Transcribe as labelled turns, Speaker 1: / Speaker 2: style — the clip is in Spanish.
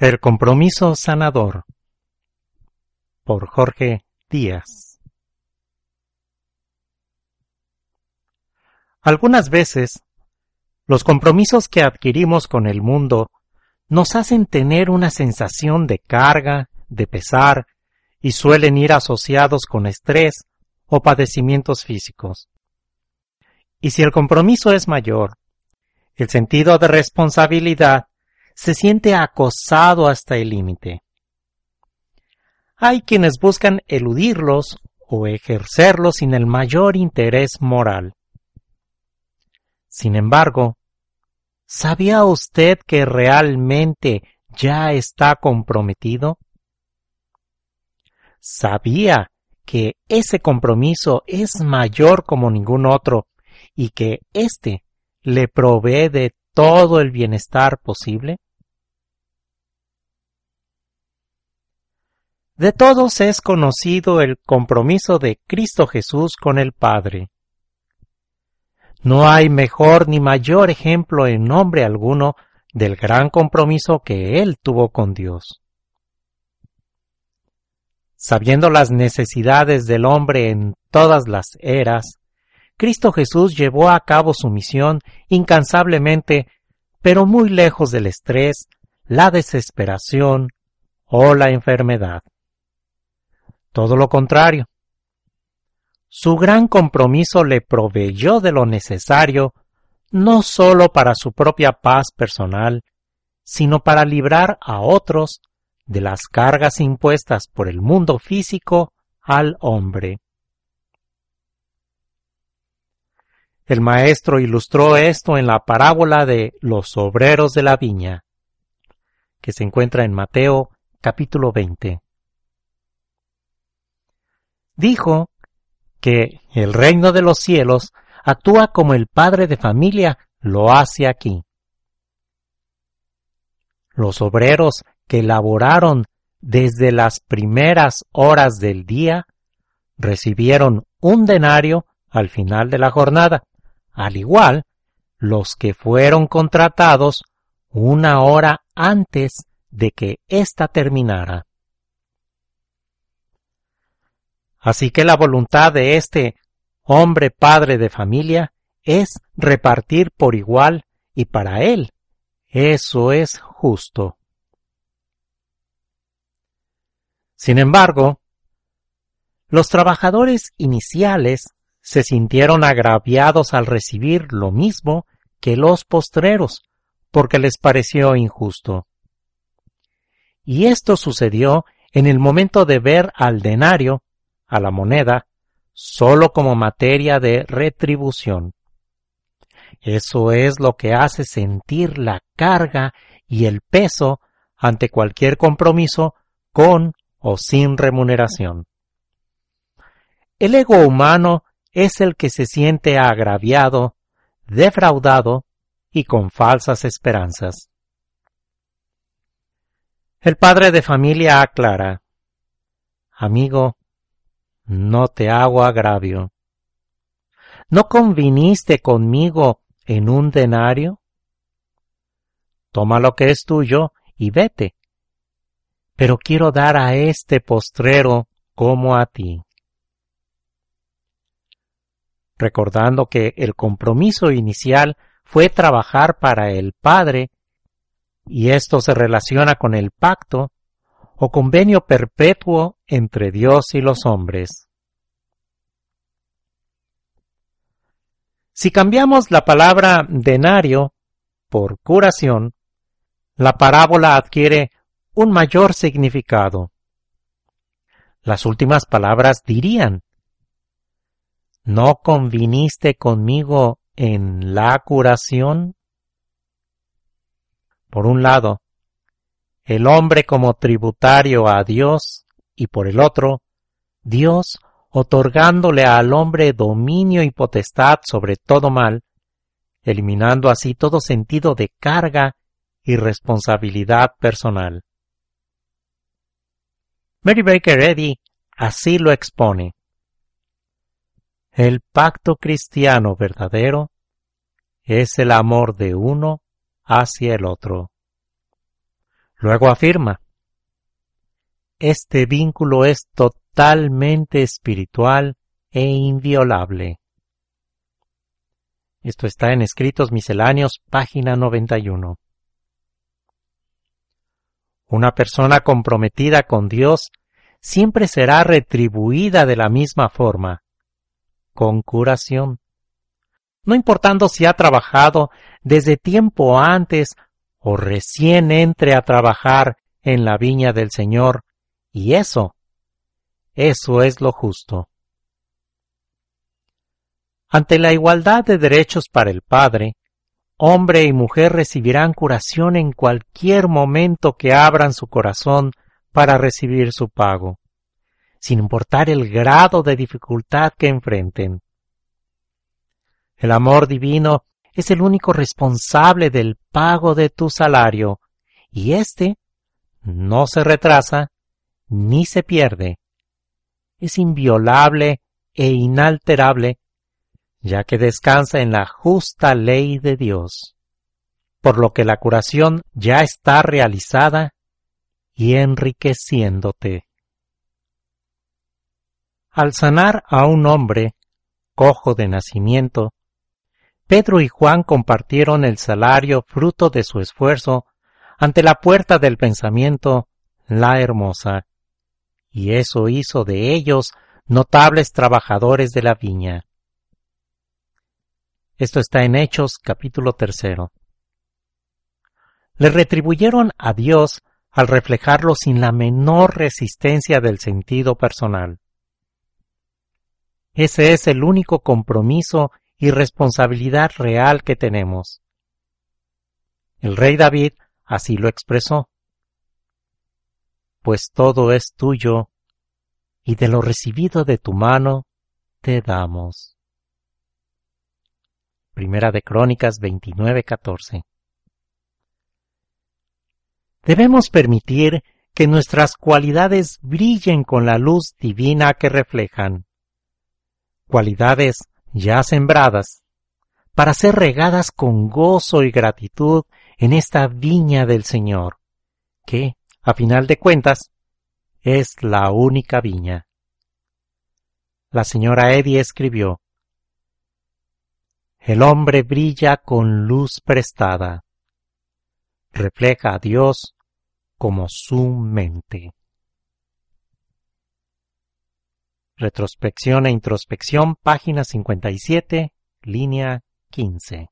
Speaker 1: El compromiso sanador por Jorge Díaz Algunas veces, los compromisos que adquirimos con el mundo nos hacen tener una sensación de carga, de pesar, y suelen ir asociados con estrés o padecimientos físicos. Y si el compromiso es mayor, el sentido de responsabilidad se siente acosado hasta el límite. Hay quienes buscan eludirlos o ejercerlos sin el mayor interés moral. Sin embargo, ¿sabía usted que realmente ya está comprometido? ¿Sabía que ese compromiso es mayor como ningún otro y que éste le provee de todo el bienestar posible? De todos es conocido el compromiso de Cristo Jesús con el Padre. No hay mejor ni mayor ejemplo en nombre alguno del gran compromiso que Él tuvo con Dios. Sabiendo las necesidades del hombre en todas las eras, Cristo Jesús llevó a cabo su misión incansablemente, pero muy lejos del estrés, la desesperación o la enfermedad. Todo lo contrario. Su gran compromiso le proveyó de lo necesario no sólo para su propia paz personal, sino para librar a otros de las cargas impuestas por el mundo físico al hombre. El maestro ilustró esto en la parábola de los obreros de la viña, que se encuentra en Mateo capítulo 20. Dijo que el reino de los cielos actúa como el padre de familia lo hace aquí. Los obreros que laboraron desde las primeras horas del día recibieron un denario al final de la jornada, al igual los que fueron contratados una hora antes de que ésta terminara. Así que la voluntad de este hombre padre de familia es repartir por igual y para él eso es justo. Sin embargo, los trabajadores iniciales se sintieron agraviados al recibir lo mismo que los postreros, porque les pareció injusto. Y esto sucedió en el momento de ver al denario, a la moneda, sólo como materia de retribución. Eso es lo que hace sentir la carga y el peso ante cualquier compromiso con o sin remuneración. El ego humano es el que se siente agraviado, defraudado y con falsas esperanzas. El padre de familia aclara, Amigo, no te hago agravio. ¿No conviniste conmigo en un denario? Toma lo que es tuyo y vete pero quiero dar a este postrero como a ti. Recordando que el compromiso inicial fue trabajar para el Padre, y esto se relaciona con el pacto o convenio perpetuo entre Dios y los hombres. Si cambiamos la palabra denario por curación, la parábola adquiere un mayor significado. Las últimas palabras dirían, ¿no conviniste conmigo en la curación? Por un lado, el hombre como tributario a Dios y por el otro, Dios otorgándole al hombre dominio y potestad sobre todo mal, eliminando así todo sentido de carga y responsabilidad personal. Mary Baker Eddy así lo expone. El pacto cristiano verdadero es el amor de uno hacia el otro. Luego afirma, este vínculo es totalmente espiritual e inviolable. Esto está en Escritos Misceláneos, página 91. Una persona comprometida con Dios siempre será retribuida de la misma forma, con curación. No importando si ha trabajado desde tiempo antes o recién entre a trabajar en la viña del Señor, y eso, eso es lo justo. Ante la igualdad de derechos para el Padre, hombre y mujer recibirán curación en cualquier momento que abran su corazón para recibir su pago, sin importar el grado de dificultad que enfrenten. El amor divino es el único responsable del pago de tu salario, y éste no se retrasa ni se pierde. Es inviolable e inalterable ya que descansa en la justa ley de Dios, por lo que la curación ya está realizada y enriqueciéndote. Al sanar a un hombre cojo de nacimiento, Pedro y Juan compartieron el salario fruto de su esfuerzo ante la puerta del pensamiento, la hermosa, y eso hizo de ellos notables trabajadores de la viña. Esto está en Hechos capítulo tercero. Le retribuyeron a Dios al reflejarlo sin la menor resistencia del sentido personal. Ese es el único compromiso y responsabilidad real que tenemos. El rey David así lo expresó. Pues todo es tuyo, y de lo recibido de tu mano te damos. Primera de Crónicas 29:14. Debemos permitir que nuestras cualidades brillen con la luz divina que reflejan. Cualidades ya sembradas, para ser regadas con gozo y gratitud en esta viña del Señor, que, a final de cuentas, es la única viña. La señora Eddy escribió, el hombre brilla con luz prestada. Refleja a Dios como su mente. Retrospección e introspección, página 57, línea 15.